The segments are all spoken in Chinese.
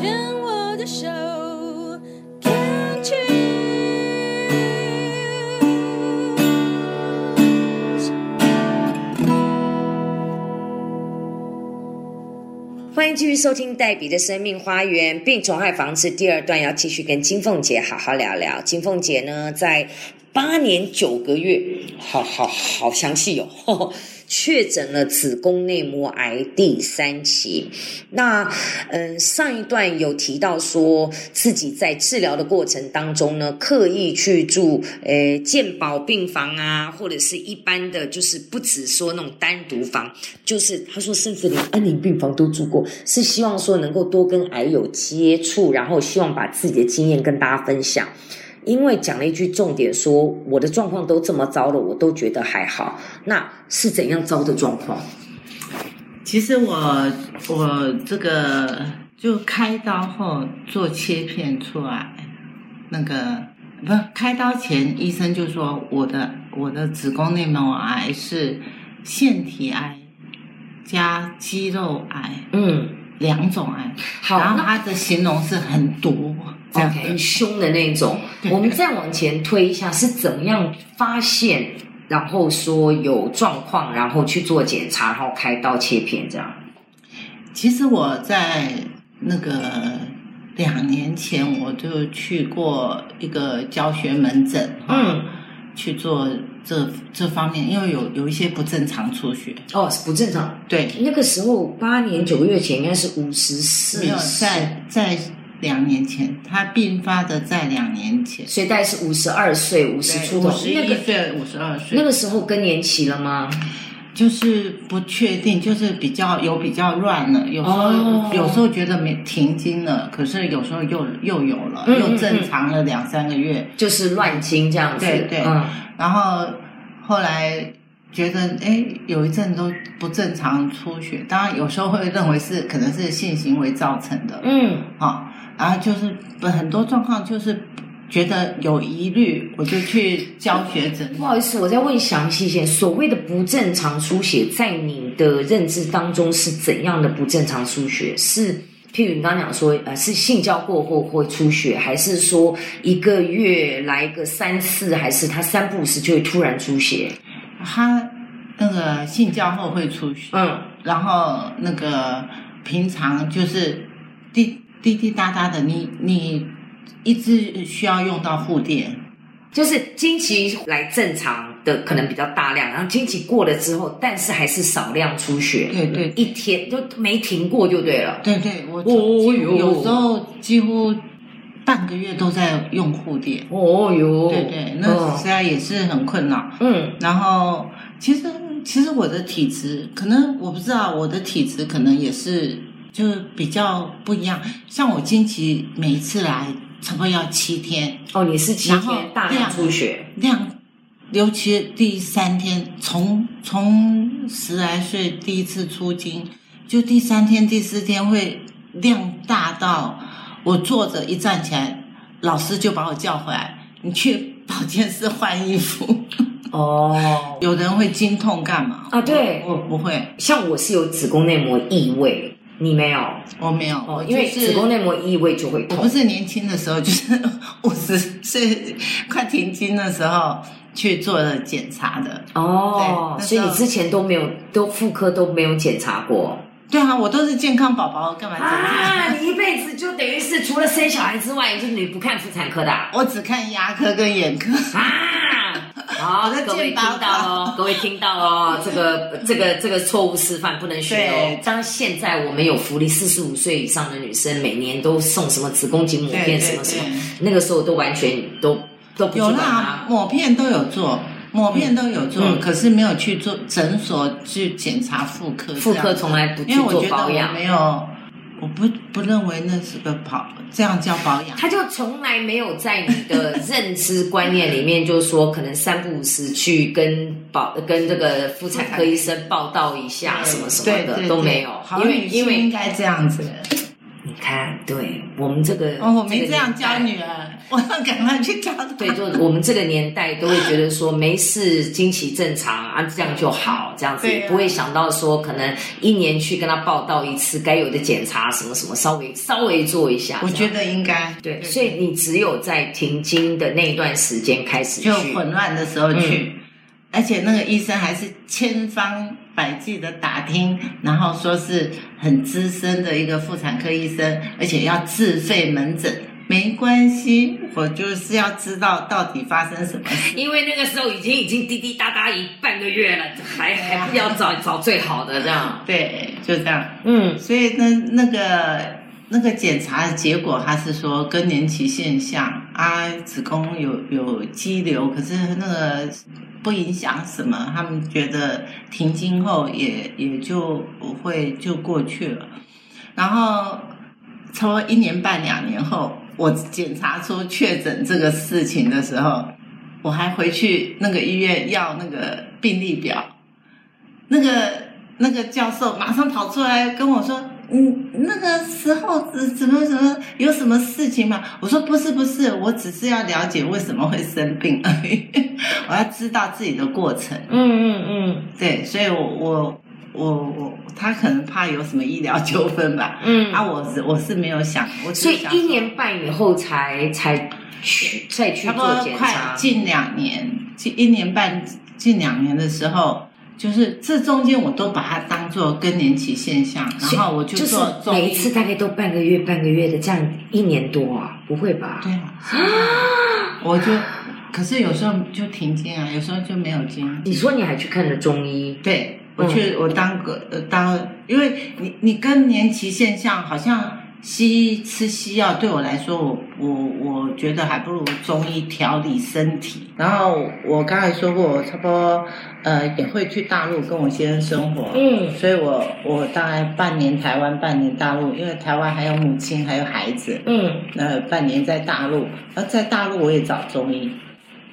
牵我的手，Can't choose。欢迎继续收听黛比的生命花园病虫害防治第二段，要继续跟金凤姐好好聊聊。金凤姐呢，在八年九个月，好好好详细哦，确诊了子宫内膜癌第三期。那嗯，上一段有提到说自己在治疗的过程当中呢，刻意去住呃健保病房啊，或者是一般的，就是不只说那种单独房，就是他说甚至连安宁病房都住过，是希望说能够多跟癌友接触，然后希望把自己的经验跟大家分享。因为讲了一句重点说，我的状况都这么糟了，我都觉得还好。那是怎样糟的状况？其实我我这个就开刀后做切片出来，那个不开刀前医生就说我的我的子宫内膜癌是腺体癌加肌肉癌嗯，两种癌，好，然后那他的形容是很毒这样。OK 很凶的那种。我们再往前推一下，是怎么样发现，然后说有状况，然后去做检查，然后开刀切片这样？其实我在那个两年前我就去过一个教学门诊，嗯，去做这这方面，因为有有一些不正常出血，哦，是不正常。对，那个时候八年九个月前应该是五十四没有在在两年前，他并发的在两年前，所以大概是五十二岁、五十出头五。十那个一岁、五十二岁，那个时候更年期了吗？就是不确定，就是比较有比较乱了，有时候、哦。有时候觉得没停经了，可是有时候又又有了，嗯又正常了两三个月，就是乱经这样子。对对。嗯，然后后来觉得哎，有一阵都不正常出血，当然有时候会认为是可能是性行为造成的，嗯，好，然后就是很多状况就是觉得有疑虑，我就去教学诊不好意思，我再问详细一些。所谓的不正常出血，在你的认知当中是怎样的不正常出血？是譬如你刚刚讲说，呃，是性交过后会出血，还是说一个月来个三次，还是他三不五时就会突然出血？他那个性交后会出血，嗯，然后那个平常就是滴滴滴答答的，你你一直需要用到护垫，就是经期来正常的可能比较大量，然后经期过了之后，但是还是少量出血，对对。一天就没停过就对了。对对，我哦几乎哟。有时候几乎半个月都在用护垫，哦哟，对对，那嗯。实在也是很困扰。嗯。然后其实其实我的体质可能我不知道，我的体质可能也是就是比较不一样。像我经期每一次来差不多要七天，哦，你是七天大量出血，量，尤其第三天，从从十来岁第一次出经，就第三天、第四天会量大到我坐着一站起来，老师就把我叫回来，你去保健室换衣服。哦，有人会经痛干嘛？啊对。我我不会，像我是有子宫内膜异位，你没有我没有，哦，因为子宫内膜异位就会痛。我不是年轻的时候，就是 五十岁快停经的时候去做了检查的。哦，所以你之前都没有，都妇科都没有检查过对啊，我都是健康宝宝，干嘛检查？啊！你一辈子就等于是除了生小孩之外，就是你不看妇产科的啊？我只看牙科跟眼科。啊好我，的各位听到喽，各位听到哦，这个这个这个错误示范不能学哦对。当现在我们有福利，四十五岁以上的女生每年都送什么子宫颈抹片什么什么，那个时候都完全都都有啦它。，抹片都有做，抹片都有做，嗯可是没有去做诊所去检查妇科。妇科从来不去因为我做觉得我保养，没有，我不不认为那是个保，这样叫保养。他就从来没有在你的认知观念里面，就是说可能三不五时去跟保跟这个妇产科医生报道一下什么什么的都没有，因为因为应该这样子。你看，对我们这个，哦，我没这样教女儿，我要赶快去教她。对，就我们这个年代都会觉得说没事，经期正常啊，这样就好，这样子啊。也不会想到说可能一年去跟他报道一次，该有的检查什么什么，稍微稍微做一下。我觉得应该。对，所以你只有在停经的那一段时间开始去。就，混乱的时候去，嗯。而且那个医生还是千方百计的打听，然后说是很资深的一个妇产科医生，而且要自费门诊。没关系，我就是要知道到底发生什么事。因为那个时候已经已经滴滴答答一半个月了，还还不要找找最好的这样。对，就这样。嗯所以那那个那个检查的结果，他是说更年期现象啊，子宫有有肌瘤，可是那个不影响什么，他们觉得停经后也也就不会就过去了。然后差不多一年半两年后，我检查出确诊这个事情的时候，我还回去那个医院要那个病历表，那个那个教授马上跑出来跟我说：“嗯，那个时候怎怎么怎么有什么事情吗？”我说：“不是不是，我只是要了解为什么会生病而已，我要知道自己的过程。嗯嗯嗯对，所以我我我我他可能怕有什么医疗纠纷吧。嗯啊，我是我是没有想，我只所以一年半以后才才去再去做检查。近两年，近一年半近两年的时候，就是这中间我都把它当做更年期现象，然后我就就是做中医每一次大概都半个月半个月的，这样一年多啊？不会吧？对啊，我就可是有时候就停经啊，有时候就没有经。你说你还去看了中医？对，我去、我当个呃当，因为你你更年期现象好像西医吃西药对我来说，我我我觉得还不如中医调理身体。然后我刚才说过，我差不多呃也会去大陆跟我先生生活，嗯所以我我大概半年台湾，半年大陆，因为台湾还有母亲还有孩子，嗯呃，半年在大陆，而在大陆我也找中医。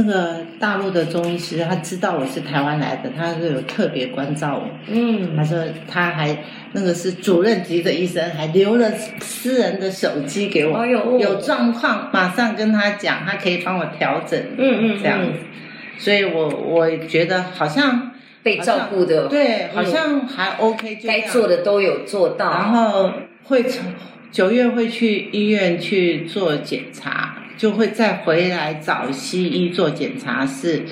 那个大陆的中医师，他知道我是台湾来的，他是有特别关照我。嗯。他嗯，说他还那个是主任级的医生，还留了私人的手机给我，哦呦。有状况马上跟他讲，他可以帮我调整，嗯嗯这样子。所以我我觉得好像被照顾的，对，好像还 OK，就该做的都有做到。然后会从九月会去医院去做检查，就会再回来找西医做检查。是，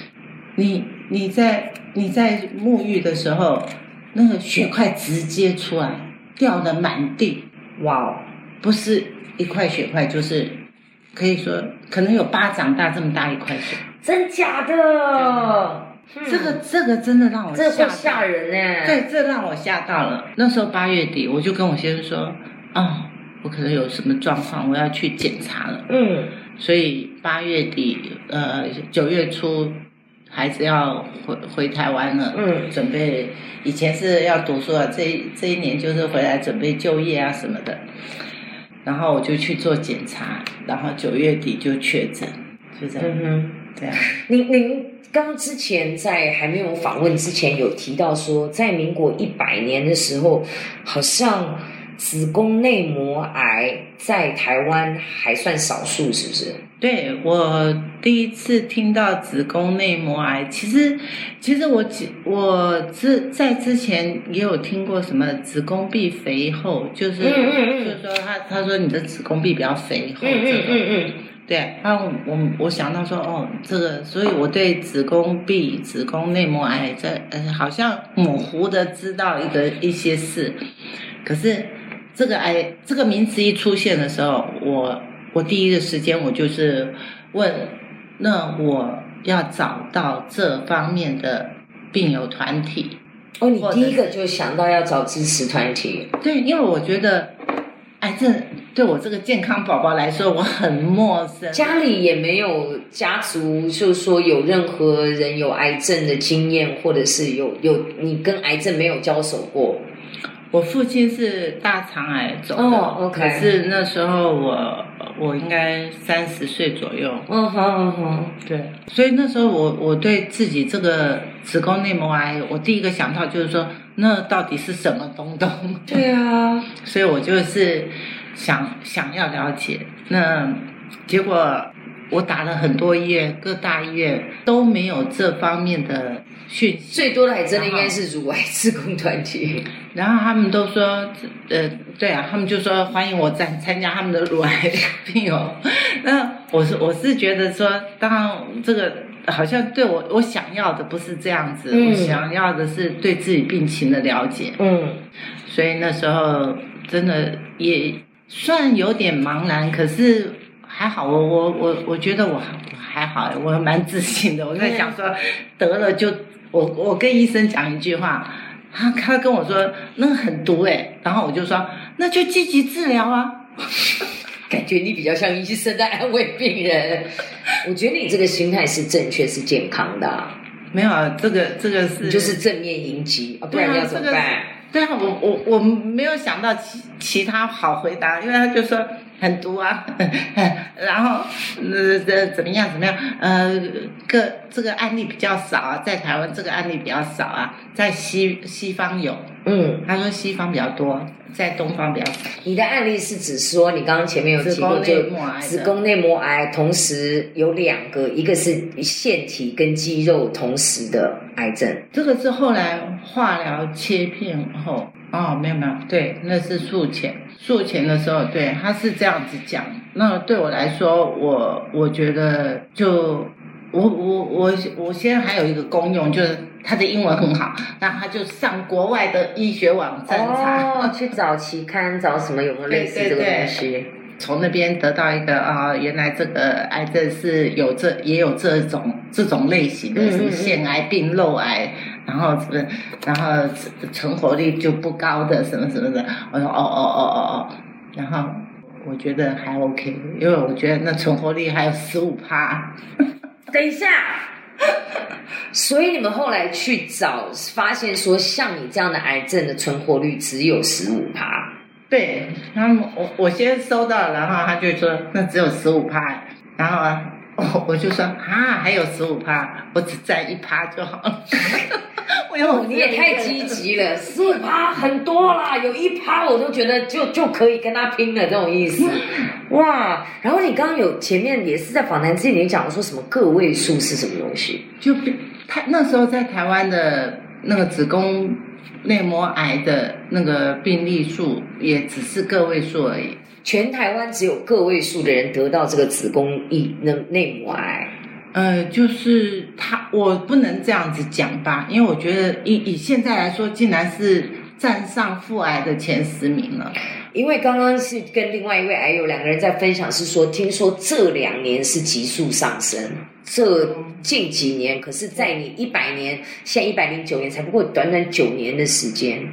你你在你在沐浴的时候，那个血块直接出来，掉的满地，哇哦，不是一块血块，就是可以说可能有巴掌大这么大一块血。真假的？这个这个真的让我这个会吓。人呢。对，这让我吓到了。那时候八月底，我就跟我先生说，哦，我可能有什么状况，我要去检查了。嗯所以八月底，呃，九月初，孩子要回回台湾了。嗯准备以前是要读书啊，这一这一年就是回来准备就业啊什么的。然后我就去做检查，然后九月底就确诊，就这样、嗯哼。这样。您您刚之前在还没有访问之前有提到说，在民国一百年的时候，好像子宫内膜癌在台湾还算少数，是不是？对我第一次听到子宫内膜癌，其实其实我只我之在之前也有听过什么子宫壁肥厚，就是、嗯嗯嗯。就是说他他说你的子宫壁比较肥厚，嗯这种。嗯嗯。对，然后我我想到说哦，这个，所以我对子宫壁、子宫内膜癌这呃好像模糊的知道一个一些事，可是这个癌这个名词一出现的时候，我我第一个时间我就是问，那我要找到这方面的病友团体，哦，你第一个就想到要找支持团体，对，因为我觉得癌症对我这个健康宝宝来说我很陌生，家里也没有家族，就是说有任何人有癌症的经验，或者是有有你跟癌症没有交手过。我父亲是大肠癌走的、可是那时候我我应该三十岁左右，嗯哼嗯哼，对，所以那时候我我对自己这个子宫内膜癌，我第一个想到就是说，那到底是什么东东？对啊，所以我就是想想要了解，那结果我打了很多医院，各大医院都没有这方面的讯息。最多的还真的应该是乳癌自工团体。然后他们都说，呃，对啊，他们就说欢迎我参参加他们的乳癌病友。那我是我是觉得说，当然这个好像对我我想要的不是这样子，嗯我想要的是对自己病情的了解。嗯，所以那时候真的也算有点茫然，可是还好，我我我我觉得我还我还好，我蛮自信的。我在想说，得了就我我跟医生讲一句话，他他跟我说那个很毒哎，然后我就说那就积极治疗啊。感觉你比较像医生在安慰病人。我觉得你这个心态是正确、是健康的啊、没有啊，这个这个是就是正面迎击啊，不然你要怎么办？对啊，我我我没有想到其其他好回答，因为他就说很毒啊，然后呃呃怎么样怎么样，呃个这个案例比较少啊，在台湾这个案例比较少啊，在西西方有，嗯，他说西方比较多，在东方比较少。你的案例是指说你刚刚前面有提过，子宫就内膜癌的子宫内膜癌同时有两个，一个是腺体跟肌肉同时的癌症。这个是后来化疗切片后，哦，没有没有，对，那是术前，术前的时候，对，他是这样子讲。那对我来说，我我觉得就我我我我现在还有一个功用，就是他的英文很好，那他就上国外的医学网站查，哦，去找期刊，找什么有没有类似这个对对对东西？从那边得到一个啊、原来这个癌症是有这也有这种这种类型的，什么嗯腺癌、病漏癌，然后什么，然后存活率就不高的什么什么的。我说哦哦哦哦哦，然后我觉得还 OK，因为我觉得那存活率还有十五趴。等一下，所以你们后来去找，发现说像你这样的癌症的存活率只有十五趴。对，然后我我先收到，然后他就说那只有十五趴，然后啊，我我就说啊还有十五趴，我只占一趴就好了。你也太积极了，十五趴很多啦，有一趴我都觉得就就可以跟他拼了，这种意思。哇！然后你刚刚有前面也是在访谈之前你讲说什么个位数是什么东西？就他那时候在台湾的那个子宫内膜癌的那个病例数也只是个位数而已。全台湾只有个位数的人得到这个子宫内内内膜癌。呃，就是他，我不能这样子讲吧，因为我觉得以以现在来说，竟然是站上腹癌的前十名了。因为刚刚是跟另外一位癌友两个人在分享，是说听说这两年是急速上升，这近几年，可是在你一百年，现在一百零九年，才不过短短九年的时间。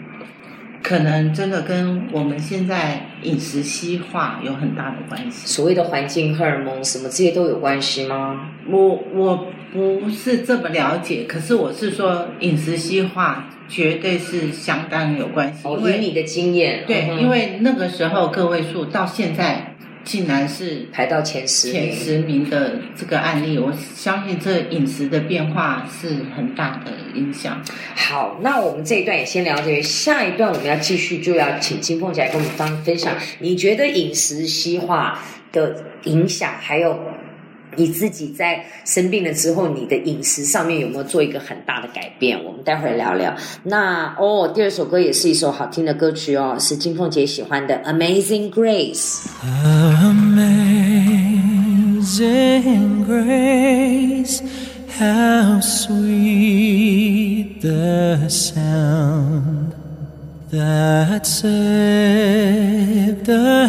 可能真的跟我们现在饮食西化有很大的关系。所谓的环境荷尔蒙什么这些都有关系吗？我我不是这么了解，可是我是说饮食西化绝对是相当有关系，哦，以你的经验，对，嗯因为那个时候个位数到现在竟然是排到前十名前十名的这个案例，我相信这饮食的变化是很大的影响。好，那我们这一段也先聊这里，下一段我们要继续就要请金凤姐来跟我们分分享，你觉得饮食西化的影响，还有你自己在生病了之后，你的饮食上面有没有做一个很大的改变？我们待会儿聊聊。那哦，第二首歌也是一首好听的歌曲哦，是金凤姐喜欢的《Amazing Grace》。Amazing grace, how sweet the sound that saved a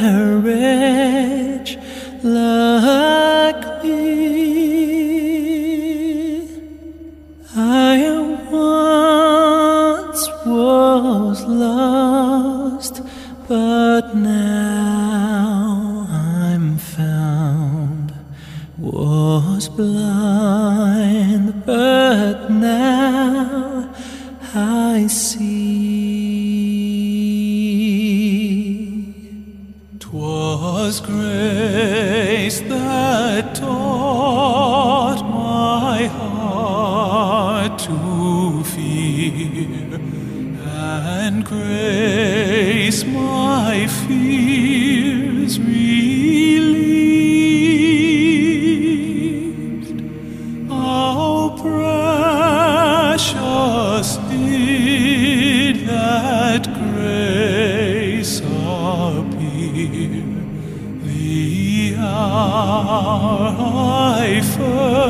Was grace 爱分。